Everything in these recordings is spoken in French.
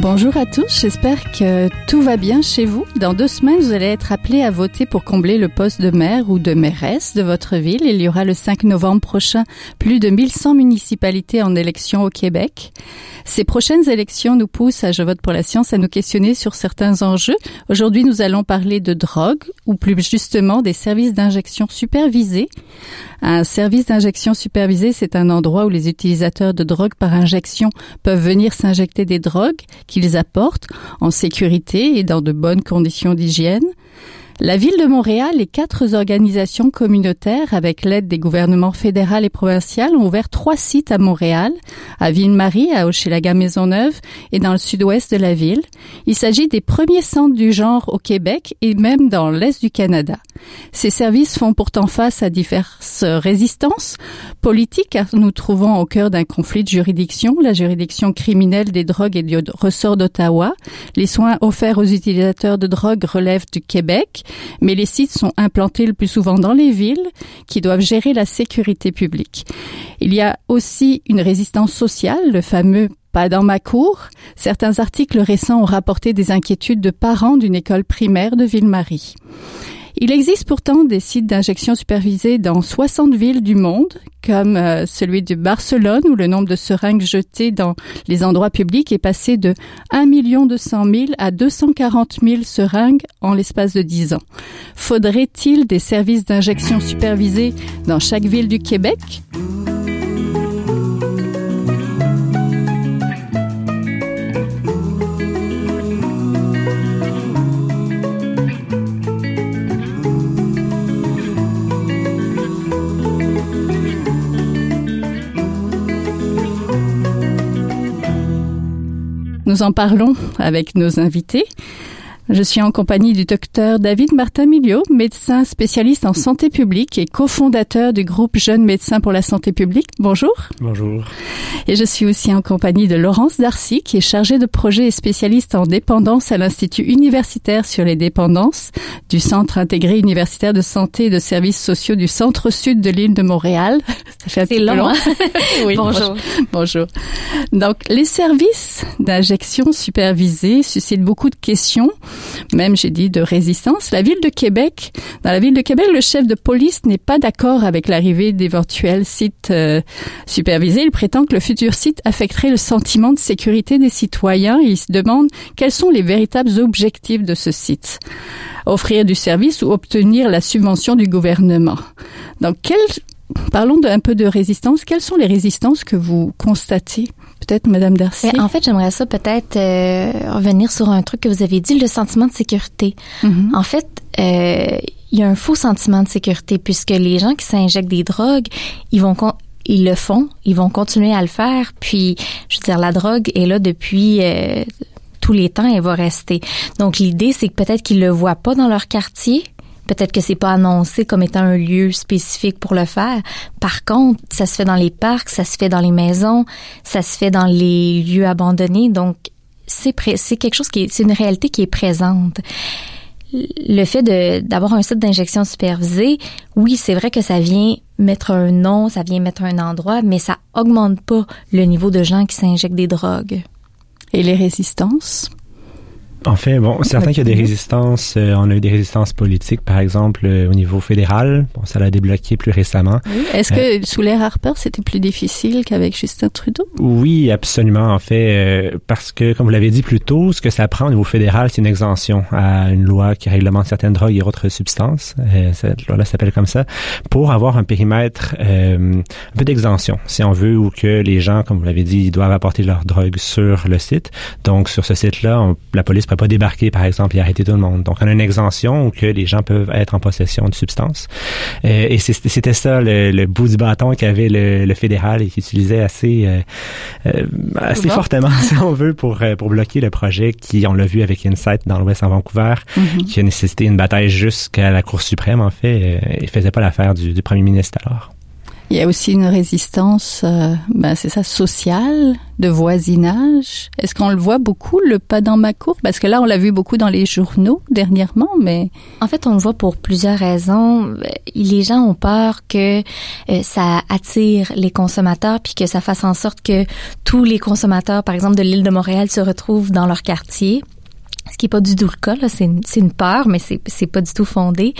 Bonjour à tous, j'espère que tout va bien chez vous. Dans deux semaines, vous allez être appelés à voter pour combler le poste de maire ou de mairesse de votre ville. Il y aura le 5 novembre prochain plus de 1100 municipalités en élection au Québec. Ces prochaines élections nous poussent à Je vote pour la science à nous questionner sur certains enjeux. Aujourd'hui, nous allons parler de drogue ou plus justement des services d'injection supervisés. Un service d'injection supervisé, c'est un endroit où les utilisateurs de drogue par injection peuvent venir s'injecter des drogues qu'ils apportent en sécurité et dans de bonnes conditions d'hygiène. La ville de Montréal et quatre organisations communautaires, avec l'aide des gouvernements fédéral et provincial, ont ouvert trois sites à Montréal, à Ville-Marie, à Hochelaga-Maisonneuve et dans le sud-ouest de la ville. Il s'agit des premiers centres du genre au Québec et même dans l'est du Canada. Ces services font pourtant face à diverses résistances politiques car nous trouvons au cœur d'un conflit de juridiction, la juridiction criminelle des drogues et du ressort d'Ottawa. Les soins offerts aux utilisateurs de drogue relèvent du Québec mais les sites sont implantés le plus souvent dans les villes qui doivent gérer la sécurité publique. Il y a aussi une résistance sociale, le fameux pas dans ma cour. Certains articles récents ont rapporté des inquiétudes de parents d'une école primaire de Ville-Marie. Il existe pourtant des sites d'injection supervisés dans 60 villes du monde, comme euh, celui de Barcelone, où le nombre de seringues jetées dans les endroits publics est passé de 1 200 000 à 240 000 seringues en l'espace de 10 ans. Faudrait-il des services d'injection supervisés dans chaque ville du Québec? Nous en parlons avec nos invités. Je suis en compagnie du docteur David Martin Miliot, médecin spécialiste en santé publique et cofondateur du groupe Jeunes médecins pour la santé publique. Bonjour. Bonjour. Et je suis aussi en compagnie de Laurence Darcy, qui est chargée de projet et spécialiste en dépendance à l'Institut universitaire sur les dépendances du Centre intégré universitaire de santé et de services sociaux du centre-sud de l'île de Montréal. Ça fait un long. long. Hein? oui, bonjour. Bonjour. Donc, les services d'injection supervisée suscitent beaucoup de questions même j'ai dit de résistance. La ville de Québec, dans la ville de Québec, le chef de police n'est pas d'accord avec l'arrivée d'éventuels sites euh, supervisés. Il prétend que le futur site affecterait le sentiment de sécurité des citoyens il se demande quels sont les véritables objectifs de ce site. Offrir du service ou obtenir la subvention du gouvernement. Donc, parlons d'un peu de résistance. Quelles sont les résistances que vous constatez? Peut-être, Madame Darcy? en fait, j'aimerais ça peut-être euh, revenir sur un truc que vous avez dit, le sentiment de sécurité. Mm-hmm. En fait, euh, il y a un faux sentiment de sécurité puisque les gens qui s'injectent des drogues, ils vont ils le font, ils vont continuer à le faire. Puis, je veux dire, la drogue est là depuis euh, tous les temps, elle va rester. Donc, l'idée, c'est que peut-être qu'ils le voient pas dans leur quartier, Peut-être que c'est pas annoncé comme étant un lieu spécifique pour le faire. Par contre, ça se fait dans les parcs, ça se fait dans les maisons, ça se fait dans les lieux abandonnés. Donc, c'est c'est quelque chose qui est, c'est une réalité qui est présente. Le fait d'avoir un site d'injection supervisé, oui, c'est vrai que ça vient mettre un nom, ça vient mettre un endroit, mais ça augmente pas le niveau de gens qui s'injectent des drogues. Et les résistances? En fait, bon, certain qu'il y a des résistances. Euh, on a eu des résistances politiques, par exemple, euh, au niveau fédéral. Bon, ça l'a débloqué plus récemment. Est-ce que sous l'ère Harper, c'était plus difficile qu'avec Justin Trudeau? Oui, absolument. En fait, euh, parce que, comme vous l'avez dit plus tôt, ce que ça prend au niveau fédéral, c'est une exemption à une loi qui réglemente certaines drogues et autres substances. cette loi-là s'appelle comme ça, pour avoir un périmètre un peu d'exemption, si on veut, ou que les gens, comme vous l'avez dit, doivent apporter leur drogue sur le site. Donc, sur ce site-là, la police pas débarquer, par exemple, et arrêter tout le monde. Donc, on a une exemption où que les gens peuvent être en possession de substances. Euh, et c'était ça le, bout du bâton qu'avait le, le, fédéral et qui utilisait assez, euh, euh, assez fortement, si on veut, pour, pour bloquer le projet qui, on l'a vu avec Insight dans l'Ouest en Vancouver, mm-hmm. qui a nécessité une bataille jusqu'à la Cour suprême, en fait, et faisait pas l'affaire du, du premier ministre alors. Il y a aussi une résistance, euh, ben c'est ça, sociale, de voisinage. Est-ce qu'on le voit beaucoup, le pas dans ma cour? Parce que là, on l'a vu beaucoup dans les journaux dernièrement, mais... En fait, on le voit pour plusieurs raisons. Les gens ont peur que euh, ça attire les consommateurs puis que ça fasse en sorte que tous les consommateurs, par exemple, de l'île de Montréal se retrouvent dans leur quartier ce qui est pas du tout le cas, là, c'est une, une peur, mais c'est c'est pas du tout fondé.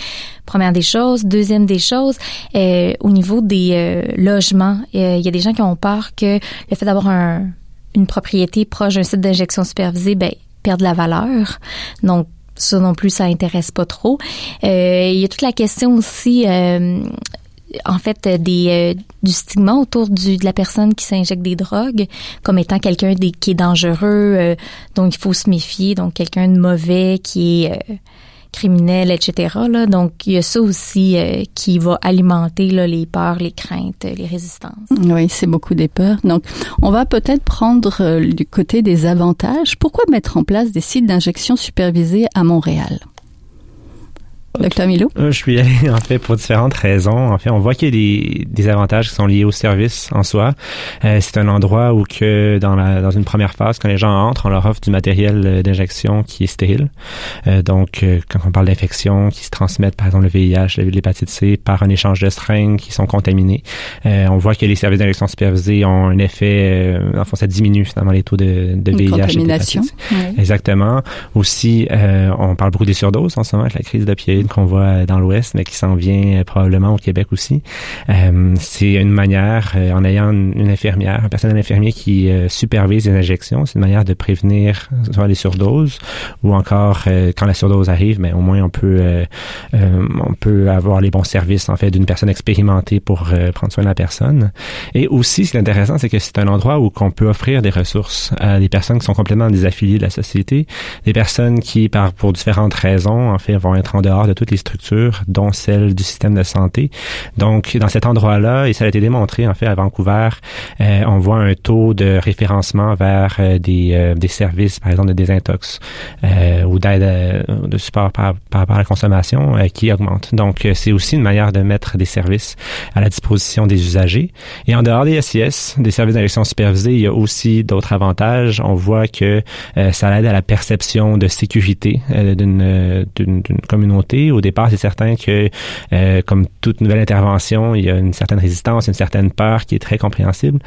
Première des choses, deuxième des choses, euh, au niveau des euh, logements, euh, il y a des gens qui ont peur que le fait d'avoir un, une propriété proche d'un site d'injection supervisé, ben perde la valeur. Donc ça non plus, ça intéresse pas trop. il y a toute la question aussi en fait des euh, du stigma autour du, de la personne qui s'injecte des drogues comme étant quelqu'un qui est dangereux, euh, donc il faut se méfier, donc quelqu'un de mauvais qui est euh, criminel, etc. Là. Donc il y a ça aussi qui va alimenter là, les peurs, les craintes, les résistances. Oui, c'est beaucoup des peurs. Donc on va peut-être prendre du côté des avantages. Pourquoi mettre en place des sites d'injection supervisés à Montréal? Docteur Milo? Euh, je suis allé, en fait, pour différentes raisons. En fait, on voit qu'il y a des, des, avantages qui sont liés au service en soi. Euh, c'est un endroit où que dans, la, dans une première phase, quand les gens entrent, on leur offre du matériel euh, d'injection qui est stérile. Euh, donc, euh, quand on parle d'infections qui se transmettent, par exemple, le VIH, l'hépatite C, par un échange de seringues qui sont contaminées, on voit que les services d'injection supervisés ont un effet, euh, enfin, ça diminue finalement les taux de, de VIH. Contamination. Oui. Exactement. Aussi, on parle beaucoup des surdoses en ce moment avec la crise qu'on voit dans l'Ouest, mais qui s'en vient euh, probablement au Québec aussi. Euh, c'est une manière, euh, en ayant une, infirmière, un personnel infirmier qui supervise les injections, c'est une manière de prévenir soit les surdoses ou encore quand la surdose arrive, mais au moins on peut on peut avoir les bons services en fait d'une personne expérimentée pour prendre soin de la personne. Et aussi, ce qui est intéressant, c'est que c'est un endroit où qu'on peut offrir des ressources à des personnes qui sont complètement désaffiliées de la société, des personnes qui, par pour différentes raisons, en fait, vont être en dehors de toutes les structures, dont celle du système de santé. Donc, dans cet endroit-là, et ça a été démontré en fait à Vancouver, euh, on voit un taux de référencement vers euh, des, euh, des services, par exemple de désintox euh, ou d'aide de support par, par rapport à la consommation qui augmente. Donc, c'est aussi une manière de mettre des services à la disposition des usagers. Et en dehors des SIS, des services d'injection supervisés, il y a aussi d'autres avantages. On voit que ça aide à la perception de sécurité d'une communauté au départ, c'est certain que, euh, comme toute nouvelle intervention, il y a une certaine résistance, une certaine peur qui est très compréhensible.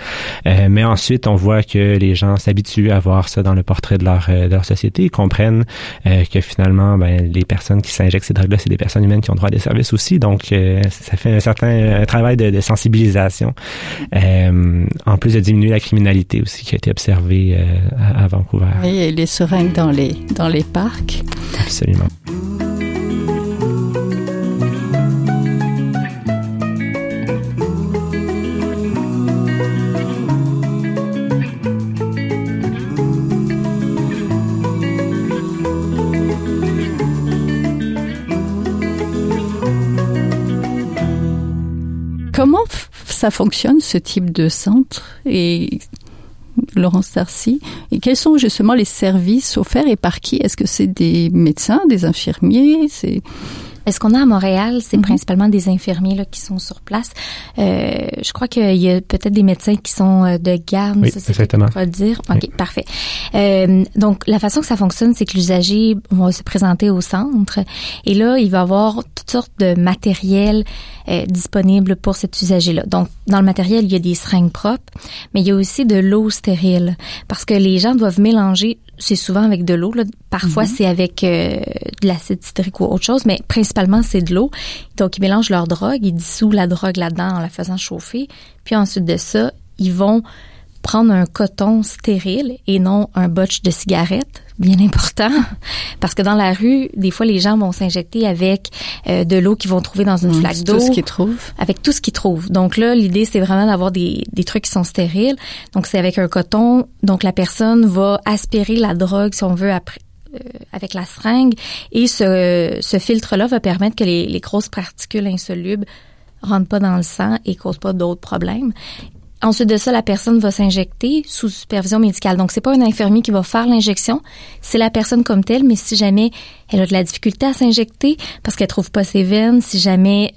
Euh, mais ensuite, on voit que les gens s'habituent à voir ça dans le portrait de leur, euh, de leur société, ils comprennent que finalement, ben, les personnes qui s'injectent ces drogues-là, c'est des personnes humaines qui ont droit à des services aussi. Donc, ça fait un certain un travail de, de sensibilisation, en plus de diminuer la criminalité aussi qui a été observée à, à Vancouver. Oui, et les seringues dans les dans les parcs. Absolument. Ça fonctionne, ce type de centre et Laurence Darcy? Et quels sont justement les services offerts et par qui? Est-ce que c'est des médecins, des infirmiers? C'est est-ce qu'on a à Montréal, c'est mm -hmm. principalement des infirmiers là, qui sont sur place. Euh, je crois qu'il y a peut-être des médecins qui sont euh, de garde. Oui, ça, exactement. le dire. OK, oui. parfait. Euh, donc, la façon que ça fonctionne, c'est que l'usager va se présenter au centre et là, il va avoir toutes sortes de matériel euh, disponible pour cet usager-là. Donc, dans le matériel, il y a des seringues propres, mais il y a aussi de l'eau stérile parce que les gens doivent mélanger c'est souvent avec de l'eau. Parfois, mm -hmm. c'est avec euh, de l'acide citrique ou autre chose, mais principalement, c'est de l'eau. Donc, ils mélangent leur drogue, ils dissouent la drogue là-dedans en la faisant chauffer. Puis ensuite de ça, ils vont prendre un coton stérile et non un botch de cigarette, bien important, parce que dans la rue, des fois, les gens vont s'injecter avec euh, de l'eau qu'ils vont trouver dans une mmh, flaque d'eau. Tout ce qu'ils trouvent. Avec tout ce qu'ils trouvent. Donc là, l'idée, c'est vraiment d'avoir des, des trucs qui sont stériles. Donc, c'est avec un coton. Donc, la personne va aspirer la drogue, si on veut, après avec la seringue et ce, filtre-là va permettre que les, grosses particules insolubles rentrent pas dans le sang et causent pas d'autres problèmes. Ensuite de ça, la personne va s'injecter sous supervision médicale. Donc, c'est pas un infirmier qui va faire l'injection, c'est la personne comme telle, mais si jamais elle a de la difficulté à s'injecter parce qu'elle trouve pas ses veines, si jamais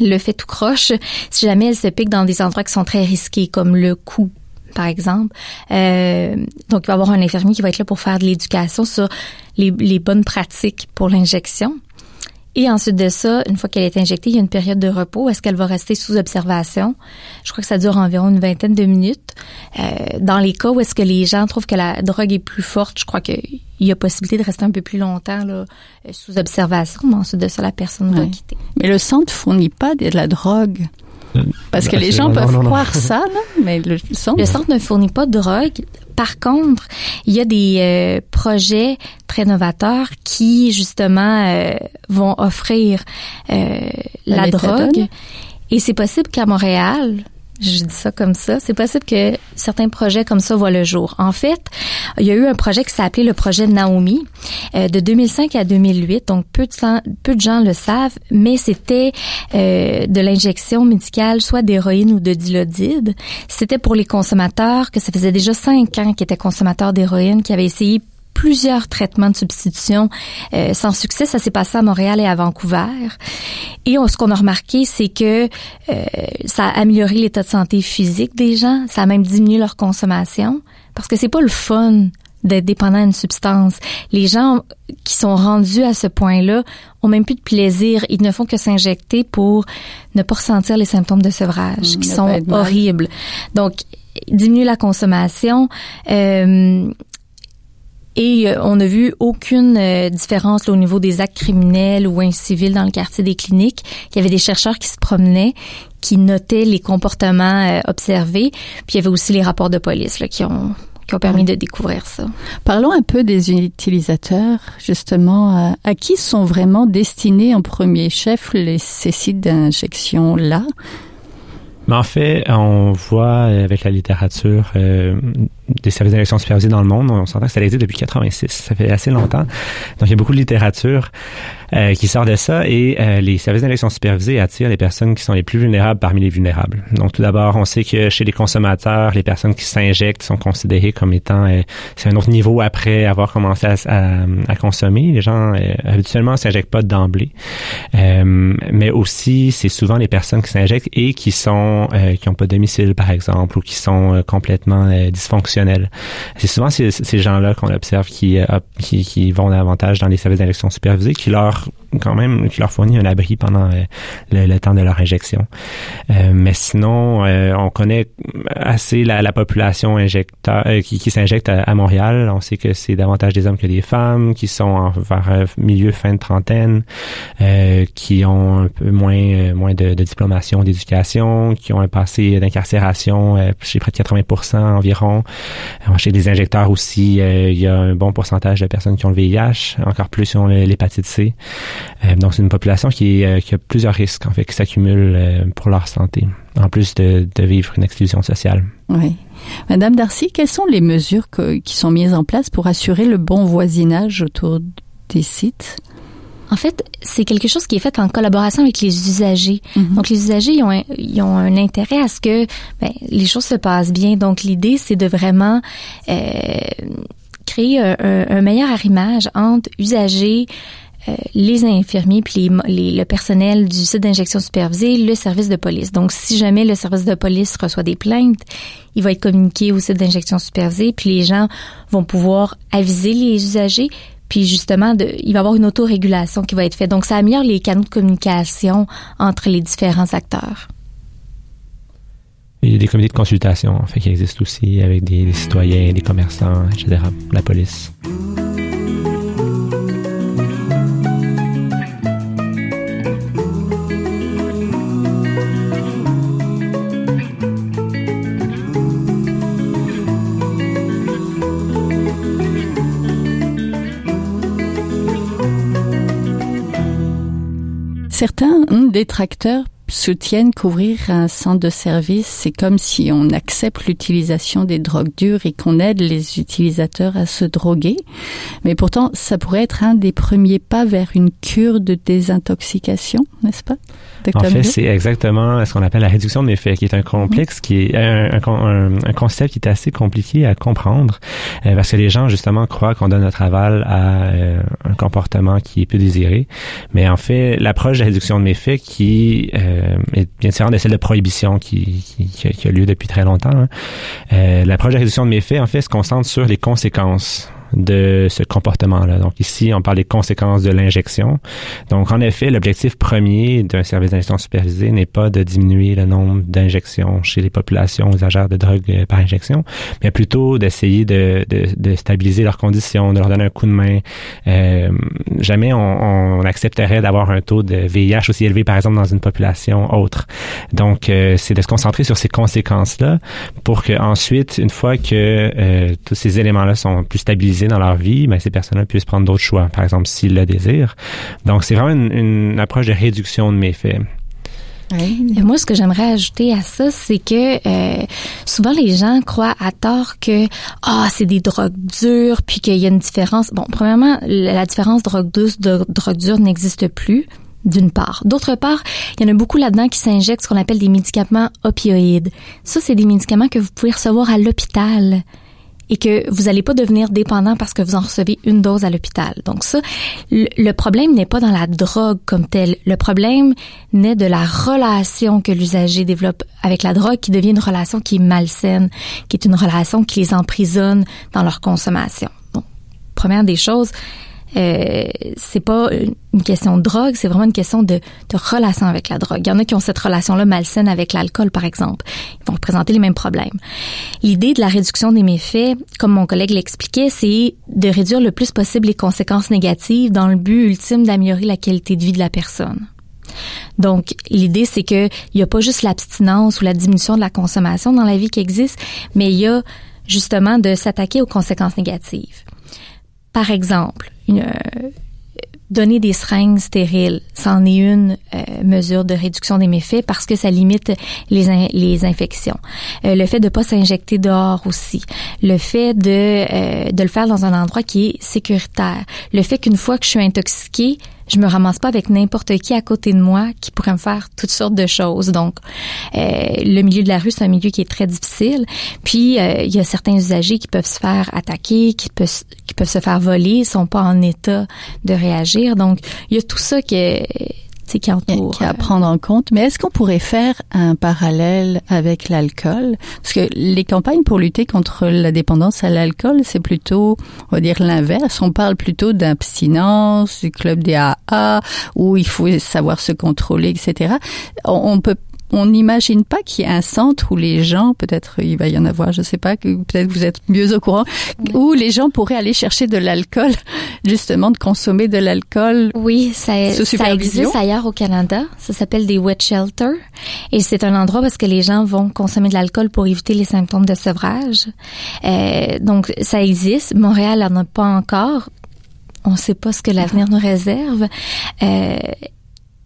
le fait tout croche, si jamais elle se pique dans des endroits qui sont très risqués, comme le cou, par exemple. Euh, donc, il va y avoir un infirmier qui va être là pour faire de l'éducation sur les, les bonnes pratiques pour l'injection. Et ensuite de ça, une fois qu'elle est injectée, il y a une période de repos. Est-ce qu'elle va rester sous observation? Je crois que ça dure environ une vingtaine de minutes. Euh, dans les cas où est-ce que les gens trouvent que la drogue est plus forte, je crois qu'il y a possibilité de rester un peu plus longtemps là, euh, sous observation. Mais ensuite de ça, la personne va quitter. Mais le centre fournit pas de la drogue. Parce que les gens peuvent croire ça, mais le centre... Le centre ne fournit pas de drogue. Par contre, il y a des euh, projets très novateurs qui, justement, euh, vont offrir euh, la drogue. Et c'est possible qu'à Montréal, je dis ça comme ça. C'est possible que certains projets comme ça voient le jour. En fait, il y a eu un projet qui s'appelait le projet Naomi euh, de 2005 à 2008. Donc peu de, gens le savent, mais c'était euh, de l'injection médicale, soit d'héroïne ou de dilodide. C'était pour les consommateurs que ça faisait déjà cinq ans qu'ils étaient consommateurs d'héroïne, qui avaient essayé plusieurs traitements de substitution euh, sans succès. Ça s'est passé à Montréal et à Vancouver. Et ce qu'on a remarqué, c'est que euh, ça a amélioré l'état de santé physique des gens. Ça a même diminué leur consommation. Parce que c'est pas le fun d'être dépendant d'une substance. Les gens qui sont rendus à ce point-là ont même plus de plaisir. Ils ne font que s'injecter pour ne pas ressentir les symptômes de sevrage, mmh, qui sont horribles. Donc, diminuer la consommation. Euh, et euh, on n'a vu aucune euh, différence au niveau des actes criminels ou incivils dans le quartier des cliniques. Il y avait des chercheurs qui se promenaient, qui notaient les comportements euh, observés. Puis il y avait aussi les rapports de police là, qui ont qui ont permis de découvrir ça. Parlons un peu des utilisateurs, justement. À, qui sont vraiment destinés en premier chef les, ces sites d'injection-là? Mais en fait, on voit avec la littérature des services d'élection supervisés dans le monde. On s'entend que ça existe depuis 86. Ça fait assez longtemps. Donc, il y a beaucoup de littérature euh, qui sort de ça et euh, les services d'élection supervisés attirent les personnes qui sont les plus vulnérables parmi les vulnérables. Donc, tout d'abord, on sait que chez les consommateurs, les personnes qui s'injectent sont considérées comme étant, euh, c'est un autre niveau après avoir commencé à, à, consommer. Les gens, habituellement, s'injectent pas d'emblée. mais aussi, c'est souvent les personnes qui s'injectent et qui sont, qui ont pas de domicile, par exemple, ou qui sont complètement dysfonctionnelles c'est souvent ces, gens-là qu'on observe qui, euh, qui, qui, vont davantage dans les services d'élection supervisés, qui leur quand même qui leur fournit un abri pendant euh, le, temps de leur injection. Euh, mais sinon, on connaît assez la, la population injecteur, qui, qui s'injecte à, Montréal. On sait que c'est davantage des hommes que des femmes, qui sont en, vers milieu fin de trentaine, qui ont un peu moins moins de, de diplomation, d'éducation, qui ont un passé d'incarcération chez près de 80% environ, chez les injecteurs aussi, euh, il y a un bon pourcentage de personnes qui ont le VIH, encore plus ont l'hépatite C. Euh, donc, c'est une population qui, euh, a plusieurs risques, en fait, qui s'accumulent pour leur santé, en plus de, vivre une exclusion sociale. Oui. Madame Darcy, quelles sont les mesures qui sont mises en place pour assurer le bon voisinage autour des sites? En fait, c'est quelque chose qui est fait en collaboration avec les usagers. Mhm. Donc, les usagers, ils ont, un, ils ont un intérêt à ce que ben, les choses se passent bien. Donc, l'idée, c'est de vraiment euh, créer un, un, meilleur arrimage entre usagers, euh, les infirmiers puis les, le personnel du site d'injection supervisée, le service de police. Donc, si jamais le service de police reçoit des plaintes, il va être communiqué au site d'injection supervisée, puis les gens vont pouvoir aviser les usagers, puis justement, il va y avoir une autorégulation qui va être faite. Donc, ça améliore les canaux de communication entre les différents acteurs. Il y a des comités de consultation, en fait, qui existent aussi avec des citoyens, des commerçants, etc., la police. Certains détracteurs soutiennent qu'ouvrir un centre de service, c'est comme si on accepte l'utilisation des drogues dures et qu'on aide les utilisateurs à se droguer. Mais pourtant, ça pourrait être un des premiers pas vers une cure de désintoxication, n'est-ce pas? En fait, c'est exactement ce qu'on appelle la réduction de méfaits, qui est un complexe, qui est un, un, concept qui est assez compliqué à comprendre, euh, parce que les gens justement croient qu'on donne notre aval à euh, un comportement qui est peu désiré. Mais en fait, l'approche de réduction de méfaits qui euh, est bien différente de celle de prohibition qui, a lieu depuis très longtemps. Hein. Euh, l'approche de réduction de méfaits, en fait, se concentre sur les conséquences de ce comportement-là. Donc ici, on parle des conséquences de l'injection. Donc en effet, l'objectif premier d'un service d'injection supervisé n'est pas de diminuer le nombre d'injections chez les populations usagères de drogue euh, par injection, mais plutôt d'essayer de, de, de, stabiliser leurs conditions, de leur donner un coup de main. Euh, jamais on, on accepterait d'avoir un taux de VIH aussi élevé, par exemple, dans une population autre. Donc euh, c'est de se concentrer sur ces conséquences-là pour que ensuite, une fois que euh, tous ces éléments-là sont plus stabilisés dans leur vie, mais ces personnes-là puissent prendre d'autres choix, par exemple s'ils le désirent. Donc, c'est vraiment une, approche de réduction de méfaits. Oui. Et moi, ce que j'aimerais ajouter à ça, c'est que euh, souvent les gens croient à tort que ah c'est des drogues dures, puis qu'il y a une différence. Bon, premièrement, la différence drogue douce de drogue dure n'existe plus d'une part. D'autre part, il y en a beaucoup là-dedans qui s'injectent ce qu'on appelle des médicaments opioïdes. Ça, c'est des médicaments que vous pouvez recevoir à l'hôpital et que vous n'allez pas devenir dépendant parce que vous en recevez une dose à l'hôpital. Donc ça, le, problème n'est pas dans la drogue comme telle. Le problème naît de la relation que l'usager développe avec la drogue qui devient une relation qui est malsaine, qui est une relation qui les emprisonne dans leur consommation. Donc, première des choses, euh, c'est pas une question de drogue, c'est vraiment une question de, de, relation avec la drogue. Il y en a qui ont cette relation-là malsaine avec l'alcool, par exemple. Ils vont présenter les mêmes problèmes. L'idée de la réduction des méfaits, comme mon collègue l'expliquait, c'est de réduire le plus possible les conséquences négatives dans le but ultime d'améliorer la qualité de vie de la personne. Donc, l'idée, c'est que il n'y a pas juste l'abstinence ou la diminution de la consommation dans la vie qui existe, mais il y a justement de s'attaquer aux conséquences négatives. Par exemple, euh, donner des seringues stériles, c'en est une euh, mesure de réduction des méfaits parce que ça limite les, les infections. Euh, le fait de pas s'injecter dehors aussi. Le fait de, de le faire dans un endroit qui est sécuritaire. Le fait qu'une fois que je suis intoxiquée, je me ramasse pas avec n'importe qui à côté de moi qui pourrait me faire toutes sortes de choses. Donc, euh, le milieu de la rue, c'est un milieu qui est très difficile. Puis, euh, il y a certains usagers qui peuvent se faire attaquer, qui peuvent, qui peuvent se faire voler, sont pas en état de réagir. Donc, il y a tout ça qui qui à prendre en compte. Mais est-ce qu'on pourrait faire un parallèle avec l'alcool? Parce que les campagnes pour lutter contre la dépendance à l'alcool, c'est plutôt, on va dire l'inverse. On parle plutôt d'abstinence, du club des AA, où il faut savoir se contrôler, etc. On peut on n'imagine pas qu'il y ait un centre où les gens, peut-être il va y en avoir, je sais pas, peut-être vous êtes mieux au courant, où les gens pourraient aller chercher de l'alcool, justement de consommer de l'alcool. Oui, ça, ça existe ailleurs au Canada. Ça s'appelle des wet shelters et c'est un endroit parce que les gens vont consommer de l'alcool pour éviter les symptômes de sevrage. Euh, donc ça existe. Montréal n'en a pas encore. On ne sait pas ce que l'avenir nous réserve. Euh,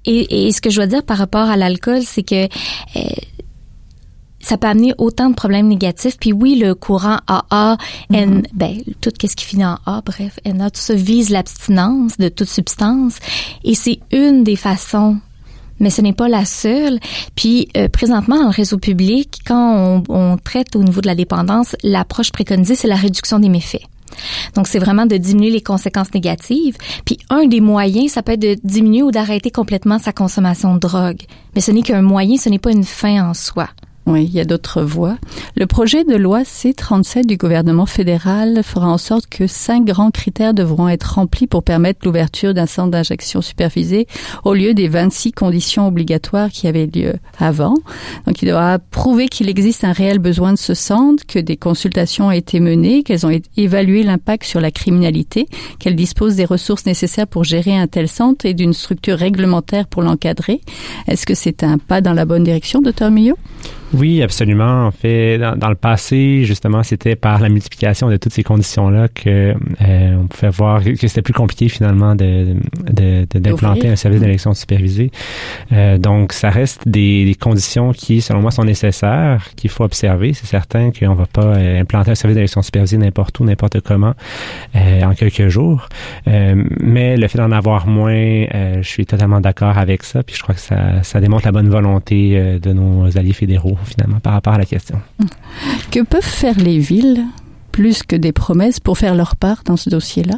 et, et, ce que je dois dire par rapport à l'alcool, c'est que euh, ça peut amener autant de problèmes négatifs. Puis oui, le courant AA, N, mm-hmm. ben, tout ce qui finit en A, bref, NA, tout ça vise l'abstinence de toute substance. Et c'est une des façons mais ce n'est pas la seule. Puis euh, présentement dans le réseau public, quand on, on, traite au niveau de la dépendance, l'approche préconisée c'est la réduction des méfaits. Donc, c'est vraiment de diminuer les conséquences négatives. Puis, un des moyens, ça peut être de diminuer ou d'arrêter complètement sa consommation de drogue. Mais ce n'est qu'un moyen, ce n'est pas une fin en soi. Oui, il y a d'autres voies. Le projet de loi C-37 du gouvernement fédéral fera en sorte que cinq grands critères devront être remplis pour permettre l'ouverture d'un centre d'injection supervisé au lieu des 26 conditions obligatoires qui avaient lieu avant. Donc, il devra prouver qu'il existe un réel besoin de ce centre, que des consultations ont été menées, qu'elles ont évalué l'impact sur la criminalité, qu'elles disposent des ressources nécessaires pour gérer un tel centre et d'une structure réglementaire pour l'encadrer. Est-ce que c'est un pas dans la bonne direction, docteur Millot? Oui, absolument. En fait, dans, le passé, justement, c'était par la multiplication de toutes ces conditions-là que euh, on pouvait voir que c'était plus compliqué finalement de, d'implanter un service d'élection supervisée. Euh, donc, ça reste des, des, conditions qui, selon moi, sont nécessaires, qu'il faut observer. C'est certain qu'on va pas euh, implanter un service d'élection supervisée n'importe où, n'importe comment, euh, en quelques jours. Euh, mais le fait d'en avoir moins, je suis totalement d'accord avec ça. Puis je crois que ça, ça démontre la bonne volonté de nos alliés fédéraux finalement, par rapport à la question. Que peuvent faire les villes, plus que des promesses, pour faire leur part dans ce dossier-là?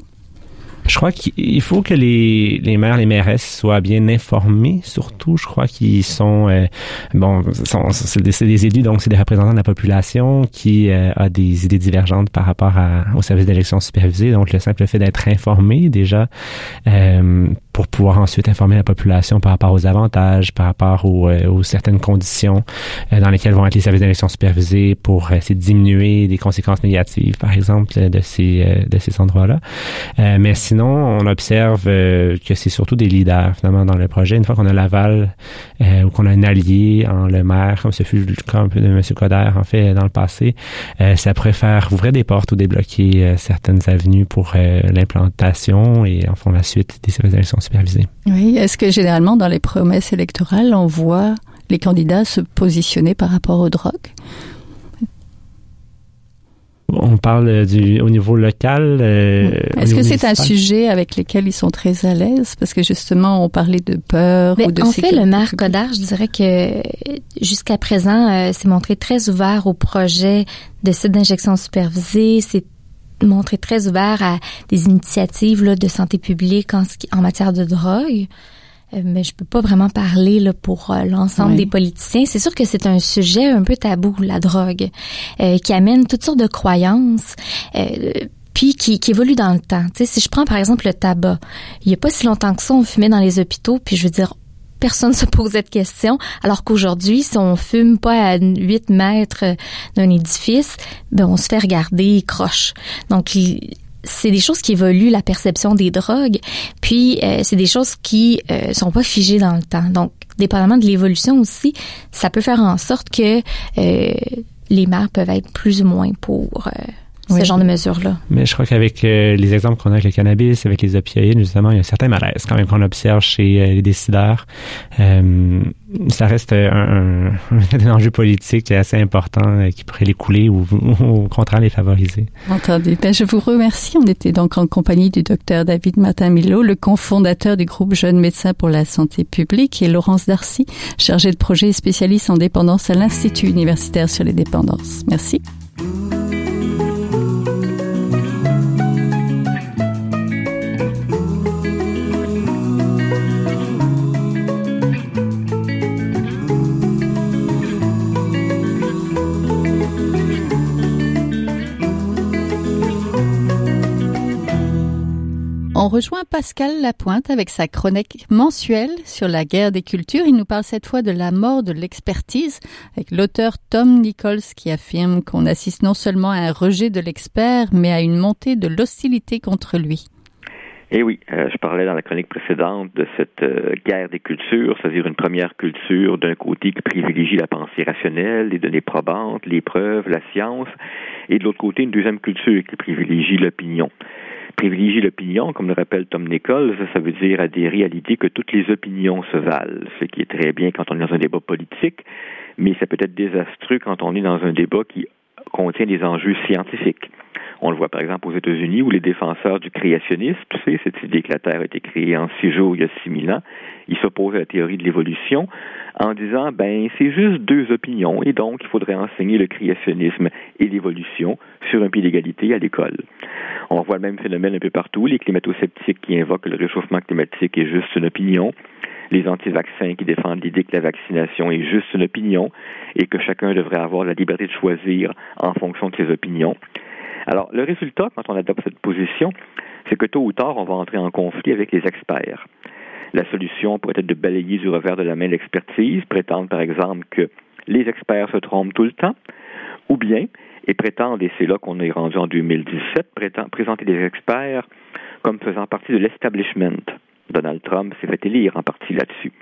Je crois qu'il faut que les, les maires, les mairesses soient bien informés, surtout. Je crois qu'ils sont, euh, bon, c'est des, des, élus, donc c'est des représentants de la population qui euh, a des idées divergentes par rapport à, au service d'élection supervisée. Donc, le simple fait d'être informé, déjà, euh, pour pouvoir ensuite informer la population par rapport aux avantages, par rapport aux, euh, aux certaines conditions euh, dans lesquelles vont être les services d'élection supervisés pour essayer de diminuer des conséquences négatives, par exemple, de ces, euh, de ces endroits-là. mais sinon, on observe que c'est surtout des leaders, finalement, dans le projet. Une fois qu'on a l'aval ou qu'on a un allié en le maire, comme ce fut le cas un peu de M. Coder, en fait, dans le passé, ça pourrait faire ouvrir des portes ou débloquer certaines avenues pour l'implantation et, en fond, la suite des services d'élection oui, est-ce que généralement dans les promesses électorales, on voit les candidats se positionner par rapport aux drogues? On parle du, au niveau local. Euh, Est-ce que c'est un sujet avec lequel ils sont très à l'aise? Parce que justement, on parlait de peur ou de En fait, le maire Godard, je dirais que jusqu'à présent, euh, s'est montré très ouvert au projet de sites d'injection supervisée. C'est montré très ouvert à des initiatives là, de santé publique en, en matière de drogue. Euh, mais je peux pas vraiment parler là, pour euh, l'ensemble des politiciens. C'est sûr que c'est un sujet un peu tabou, la drogue, euh, qui amène toutes sortes de croyances. puis qui, qui, évolue dans le temps. Tu sais, si je prends par exemple le tabac, il y a pas si longtemps que ça, on fumait dans les hôpitaux, puis je veux dire, personne ne se posait de questions, alors qu'aujourd'hui, si on fume pas à 8 mètres d'un édifice, ben on se fait regarder croche. Donc, c'est des choses qui évoluent, la perception des drogues, puis euh, c'est des choses qui euh, sont pas figées dans le temps. Donc, dépendamment de l'évolution aussi, ça peut faire en sorte que euh, les mères peuvent être plus ou moins pour euh, ce genre de mesures-là. Mais je crois qu'avec euh, les exemples qu'on a avec le cannabis, avec les opioïdes, justement, il y a un certain malaise quand même qu'on observe chez euh, les décideurs. Euh, ça reste un, un, enjeu politique assez important qui pourrait les couler ou, au contraire les favoriser. Entendu. Ben, je vous remercie. On était donc en compagnie du docteur David Martin-Milo, le cofondateur du groupe Jeunes médecins pour la santé publique, et Laurence Darcy, chargée de projet et spécialiste en dépendance à l'Institut universitaire sur les dépendances. Merci. On rejoint Pascal Lapointe avec sa chronique mensuelle sur la guerre des cultures. Il nous parle cette fois de la mort de l'expertise avec l'auteur Tom Nichols qui affirme qu'on assiste non seulement à un rejet de l'expert, mais à une montée de l'hostilité contre lui. Eh oui, euh, je parlais dans la chronique précédente de cette euh, guerre des cultures, c'est-à-dire une première culture d'un côté qui privilégie la pensée rationnelle, les données probantes, les preuves, la science, et de l'autre côté une deuxième culture qui privilégie l'opinion. Privilégier l'opinion, comme le rappelle Tom Nichols, ça veut dire adhérer à l'idée que toutes les opinions se valent, ce qui est très bien quand on est dans un débat politique, mais ça peut être désastreux quand on est dans un débat qui contient des enjeux scientifiques. On le voit par exemple aux États-Unis où les défenseurs du créationnisme, tu sais, cette idée que la Terre a été créée en six jours il y a six mille ans, ils s'opposent à la théorie de l'évolution en disant ben c'est juste deux opinions et donc il faudrait enseigner le créationnisme et l'évolution sur un pied d'égalité à l'école. On voit le même phénomène un peu partout, les climato-sceptiques qui invoquent le réchauffement climatique est juste une opinion, les anti-vaccins qui défendent l'idée que la vaccination est juste une opinion et que chacun devrait avoir la liberté de choisir en fonction de ses opinions. Alors, le résultat, quand on adopte cette position, c'est que tôt ou tard, on va entrer en conflit avec les experts. La solution pourrait être de balayer du revers de la main l'expertise, prétendre par exemple que les experts se trompent tout le temps, ou bien, et prétendre, et c'est là qu'on est rendu en 2017, présenter des experts comme faisant partie de l'establishment. Donald Trump s'est fait élire en partie là-dessus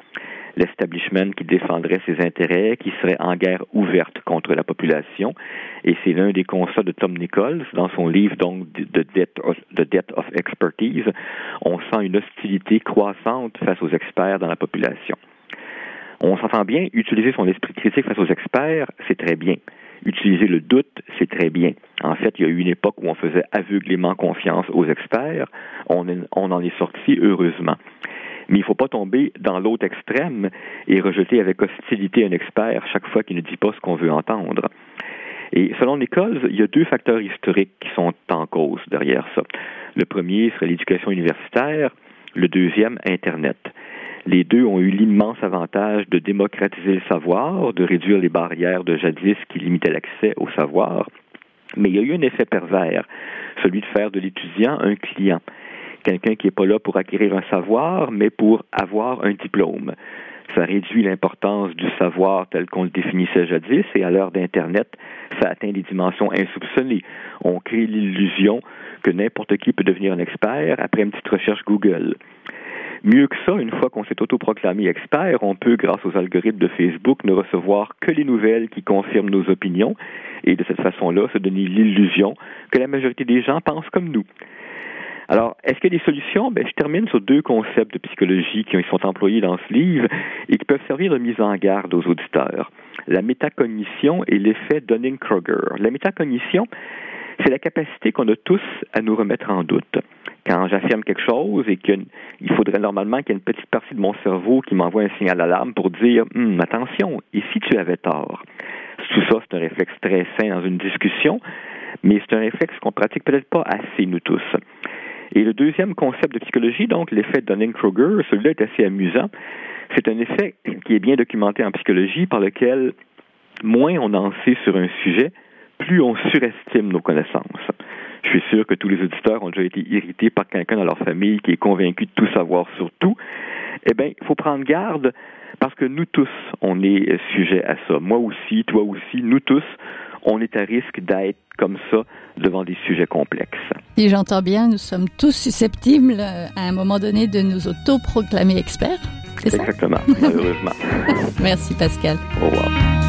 l'establishment qui défendrait ses intérêts, qui serait en guerre ouverte contre la population. Et c'est l'un des constats de Tom Nichols dans son livre donc The Debt of, The Debt of Expertise. On sent une hostilité croissante face aux experts dans la population. On s'entend bien, utiliser son esprit critique face aux experts, c'est très bien. Utiliser le doute, c'est très bien. En fait, il y a eu une époque où on faisait aveuglément confiance aux experts. On, on en est sorti heureusement. Mais il ne faut pas tomber dans l'autre extrême et rejeter avec hostilité un expert chaque fois qu'il ne dit pas ce qu'on veut entendre. Et selon Nichols, il y a deux facteurs historiques qui sont en cause derrière ça. Le premier serait l'éducation universitaire, le deuxième, Internet. Les deux ont eu l'immense avantage de démocratiser le savoir, de réduire les barrières de jadis qui limitaient l'accès au savoir. Mais il y a eu un effet pervers, celui de faire de l'étudiant un client, quelqu'un qui n'est pas là pour acquérir un savoir, mais pour avoir un diplôme. Ça réduit l'importance du savoir tel qu'on le définissait jadis et à l'heure d'Internet, ça atteint des dimensions insoupçonnées. On crée l'illusion que n'importe qui peut devenir un expert après une petite recherche Google. Mieux que ça, une fois qu'on s'est autoproclamé expert, on peut, grâce aux algorithmes de Facebook, ne recevoir que les nouvelles qui confirment nos opinions et de cette façon-là se donner l'illusion que la majorité des gens pensent comme nous. Alors, est-ce qu'il y a des solutions? Ben, je termine sur deux concepts de psychologie qui sont employés dans ce livre et qui peuvent servir de mise en garde aux auditeurs. La métacognition et l'effet Dunning-Kruger. La métacognition, c'est la capacité qu'on a tous à nous remettre en doute. Quand j'affirme quelque chose et qu'il faudrait normalement qu'il y ait une petite partie de mon cerveau qui m'envoie un signal d'alarme pour dire hum, attention, et si tu avais tort? Tout ça, c'est un réflexe très sain dans une discussion, mais c'est un réflexe qu'on pratique peut-être pas assez, nous tous. Et le deuxième concept de psychologie, donc l'effet Dunning-Kruger, celui-là est assez amusant. C'est un effet qui est bien documenté en psychologie par lequel moins on en sait sur un sujet, plus on surestime nos connaissances. Je suis sûr que tous les auditeurs ont déjà été irrités par quelqu'un dans leur famille qui est convaincu de tout savoir sur tout. Eh bien, il faut prendre garde parce que nous tous, on est sujet à ça. Moi aussi, toi aussi, nous tous, on est à risque d'être comme ça devant des sujets complexes. Si j'entends bien, nous sommes tous susceptibles euh, à un moment donné de nous autoproclamer experts. C'est ça? Exactement, malheureusement. Merci Pascal. Au revoir.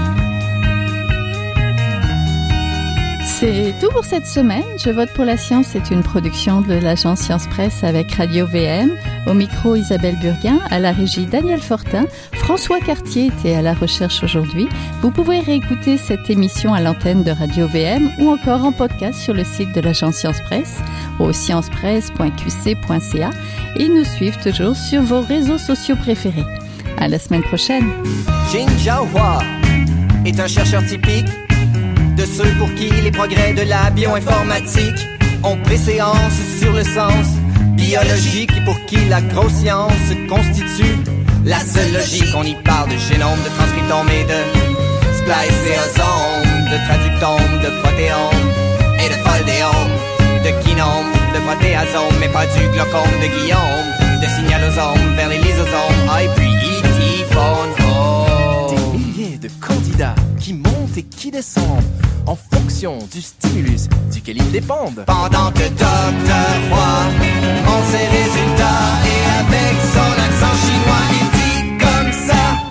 C'est tout pour cette semaine. Je vote pour la science. C'est une production de l'agence Science Presse avec Radio VM. Au micro, Isabelle Burguin. À la régie, Daniel Fortin. François Cartier était à la recherche aujourd'hui. Vous pouvez réécouter cette émission à l'antenne de Radio VM ou encore en podcast sur le site de l'agence Science Presse au sciencepresse.qc.ca et nous suivre toujours sur vos réseaux sociaux préférés. À la semaine prochaine. Est un chercheur typique de ceux pour qui les progrès de la bioinformatique ont préséance sur le sens biologique et pour qui la grosse science constitue la seule logique. On y parle de génome, de transcriptome et de spliceosome, de traductome, de protéome et de foldéome, de kinome, de protéasome, mais pas du glaucome de Guillaume, de signalosome vers les lysosomes, ah, et puis E.T. phone Des milliers de candidats qui montent et qui descendent en fonction du stimulus duquel ils dépendent. Pendant que Docteur Roy prend ses résultats et avec son accent chinois, il dit comme ça.